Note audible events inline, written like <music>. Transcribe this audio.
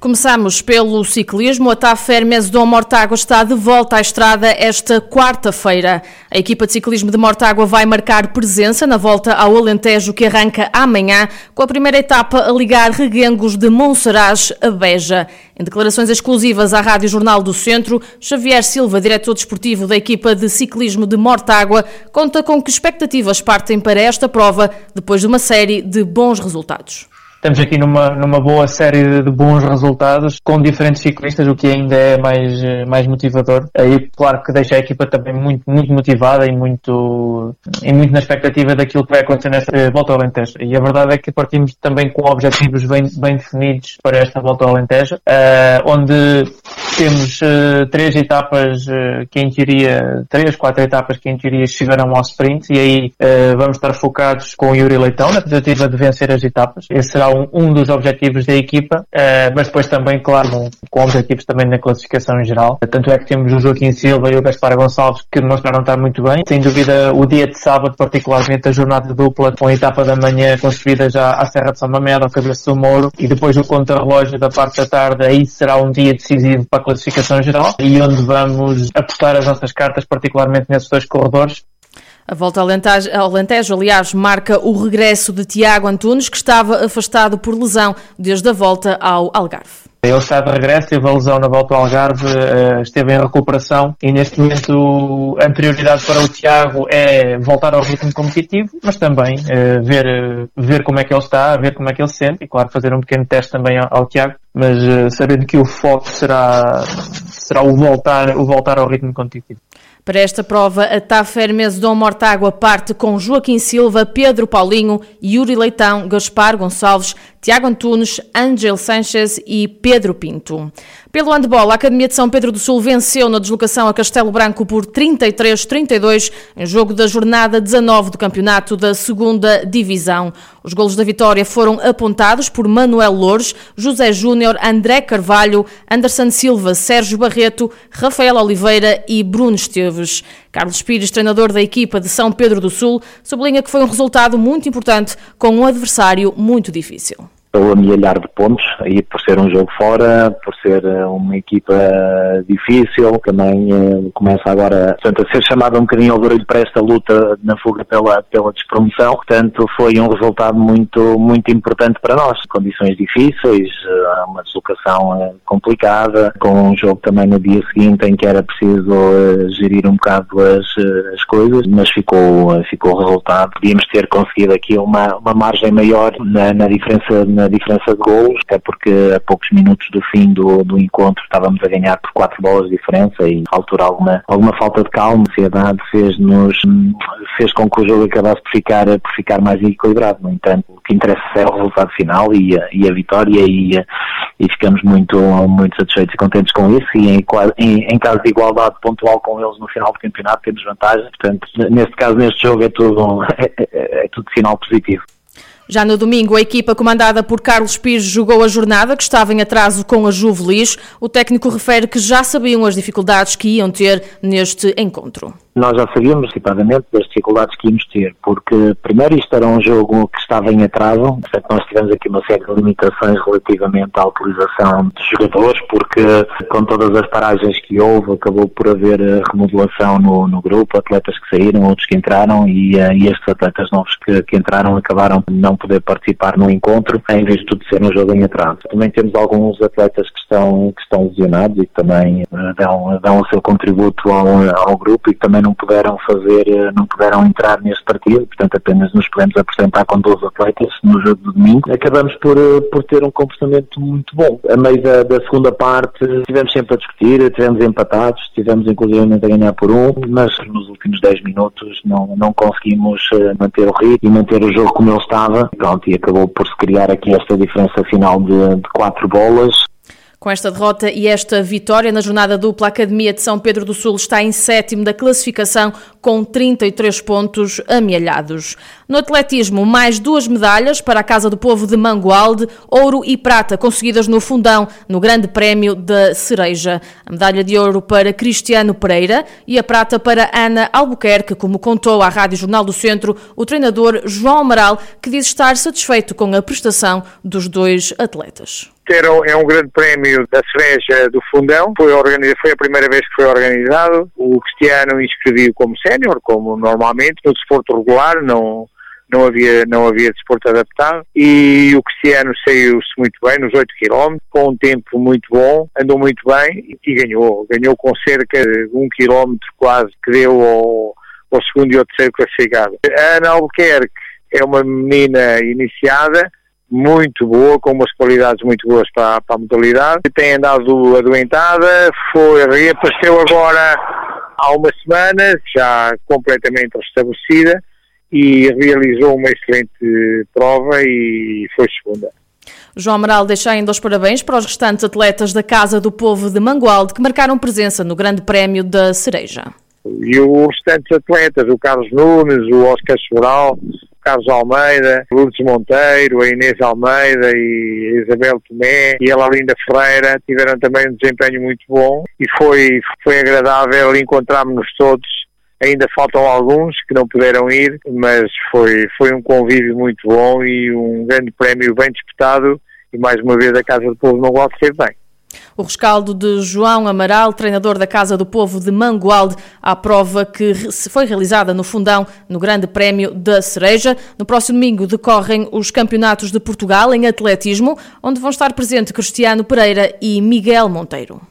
Começamos pelo ciclismo. A TAF Hermes Dom Mortágua está de volta à estrada esta quarta-feira. A equipa de ciclismo de Mortágua vai marcar presença na volta ao Alentejo que arranca amanhã, com a primeira etapa a ligar Reguengos de Monsaraz a Beja. Em declarações exclusivas à Rádio Jornal do Centro, Xavier Silva, diretor desportivo da equipa de ciclismo de Mortágua, conta com que expectativas partem para esta prova depois de uma série de bons resultados estamos aqui numa, numa boa série de bons resultados com diferentes ciclistas, o que ainda é mais, mais motivador. Aí, claro que deixa a equipa também muito, muito motivada e muito, e muito na expectativa daquilo que vai acontecer nesta volta ao Alentejo. E a verdade é que partimos também com objetivos bem, bem definidos para esta volta ao Alentejo, uh, onde temos uh, três etapas uh, que em teoria, três, quatro etapas que em teoria chegarão ao sprint e aí uh, vamos estar focados com o Yuri Leitão na tentativa de vencer as etapas. Esse será um, um dos objetivos da equipa, mas depois também, claro, com objetivos também na classificação em geral. Tanto é que temos o Joaquim Silva e o Gaspar Gonçalves que demonstraram estar muito bem. Sem dúvida, o dia de sábado, particularmente a jornada dupla, com a etapa da manhã construída já à Serra de São Mamede, ao Cabeça do Mouro, e depois o contra-relógio da parte da tarde, aí será um dia decisivo para classificação geral e onde vamos apostar as nossas cartas, particularmente nesses dois corredores. A volta ao Alentejo, ao Alentejo, aliás, marca o regresso de Tiago Antunes, que estava afastado por lesão desde a volta ao Algarve. Ele está de regresso, teve a lesão na volta ao Algarve, eh, esteve em recuperação. E neste momento a prioridade para o Tiago é voltar ao ritmo competitivo, mas também eh, ver, ver como é que ele está, ver como é que ele se sente. E claro fazer um pequeno teste também ao, Tiago, mas eh, sabendo que o foco será, será o voltar, o voltar ao ritmo competitivo. Para esta prova, a TAF Hermes Dom Mortágua parte com Joaquim Silva, Pedro Paulinho, Yuri Leitão, Gaspar Gonçalves, Tiago Antunes, Ângel Sanchez e Pedro Pinto. Pelo handball, a Academia de São Pedro do Sul venceu na deslocação a Castelo Branco por 33-32 em jogo da jornada 19 do campeonato da segunda divisão. Os golos da vitória foram apontados por Manuel Loures, José Júnior, André Carvalho, Anderson Silva, Sérgio Barreto, Rafael Oliveira e Bruno Esteves. Carlos Pires, treinador da equipa de São Pedro do Sul, sublinha que foi um resultado muito importante com um adversário muito difícil pelo amealhar de pontos, e por ser um jogo fora, por ser eh, uma equipa difícil, também uh, começa agora portanto, a ser chamado um bocadinho ao barulho para esta luta na fuga pela, pela despromoção, portanto foi um resultado muito, muito importante para nós. Condições difíceis, uh, uma deslocação complicada, com um jogo também no dia seguinte em que era preciso gerir um bocado as, as coisas, mas ficou, ficou resultado. Podíamos ter conseguido aqui uma, uma margem maior na, na diferença na diferença de gols, até porque a poucos minutos do fim do, do encontro estávamos a ganhar por quatro bolas de diferença e altura alguma, alguma falta de calma, ansiedade fez-nos fez com que o jogo acabasse por ficar, por ficar mais equilibrado. No entanto, o que interessa é o resultado final e a, e a vitória e, e ficamos muito, muito satisfeitos e contentes com isso e em, em, em caso de igualdade pontual com eles no final do campeonato temos vantagem. Portanto, neste caso, neste jogo é tudo, <laughs> é, é, é tudo sinal positivo. Já no domingo, a equipa comandada por Carlos Pires jogou a jornada, que estava em atraso com a Juvelis. O técnico refere que já sabiam as dificuldades que iam ter neste encontro. Nós já sabíamos antecipadamente das dificuldades que íamos ter, porque primeiro isto era um jogo que estava em atraso, portanto nós tivemos aqui uma série de limitações relativamente à utilização de jogadores, porque com todas as paragens que houve, acabou por haver remodelação no, no grupo, atletas que saíram, outros que entraram, e, eh, e estes atletas novos que, que entraram acabaram não poder participar no encontro, em vez de ser um jogo em atraso. Também temos alguns atletas que estão, que estão lesionados e que também uh, dão, dão o seu contributo ao, ao grupo e que também não puderam fazer, uh, não puderam entrar neste partido, portanto apenas nos podemos apresentar com 12 atletas no jogo de domingo. Acabamos por, uh, por ter um comportamento muito bom. A meio da, da segunda parte estivemos sempre a discutir, estivemos empatados, estivemos inclusive a ganhar por um, mas nos últimos 10 minutos não, não conseguimos manter o ritmo e manter o jogo como ele estava pronto, e acabou por se criar aqui esta diferença final de, de quatro bolas. Com esta derrota e esta vitória na jornada dupla, a Academia de São Pedro do Sul está em sétimo da classificação com 33 pontos amealhados. No atletismo, mais duas medalhas para a Casa do Povo de Mangualde, ouro e prata conseguidas no fundão no Grande Prémio da Cereja. A medalha de ouro para Cristiano Pereira e a prata para Ana Albuquerque, como contou à Rádio Jornal do Centro o treinador João Amaral, que diz estar satisfeito com a prestação dos dois atletas é um grande prémio da cereja do Fundão, foi, foi a primeira vez que foi organizado. O Cristiano inscreveu como sénior, como normalmente, no desporto regular, não, não havia, não havia desporto adaptado e o Cristiano saiu-se muito bem nos 8 km, com um tempo muito bom, andou muito bem e ganhou. Ganhou com cerca de 1 km quase que deu ao, ao segundo e ao terceiro classificado. A Ana Albuquerque é uma menina iniciada, muito boa, com umas qualidades muito boas para, para a modalidade. Tem andado adoentada, foi, reapareceu agora há umas semanas, já completamente restabelecida, e realizou uma excelente prova e foi segunda. João Amaral deixa ainda os parabéns para os restantes atletas da Casa do Povo de Mangualde que marcaram presença no Grande Prémio da Cereja. E os restantes atletas, o Carlos Nunes, o Oscar Sobral, Carlos Almeida, Lourdes Monteiro, a Inês Almeida e a Isabel Tomé e a Laurinda Ferreira tiveram também um desempenho muito bom e foi, foi agradável encontrarmos-nos todos. Ainda faltam alguns que não puderam ir, mas foi, foi um convívio muito bom e um grande prémio bem disputado e mais uma vez a Casa do Povo não gosta de ser bem. O rescaldo de João Amaral, treinador da Casa do Povo de Mangualde, à prova que foi realizada no Fundão, no Grande Prémio da Cereja. No próximo domingo decorrem os Campeonatos de Portugal em atletismo, onde vão estar presentes Cristiano Pereira e Miguel Monteiro.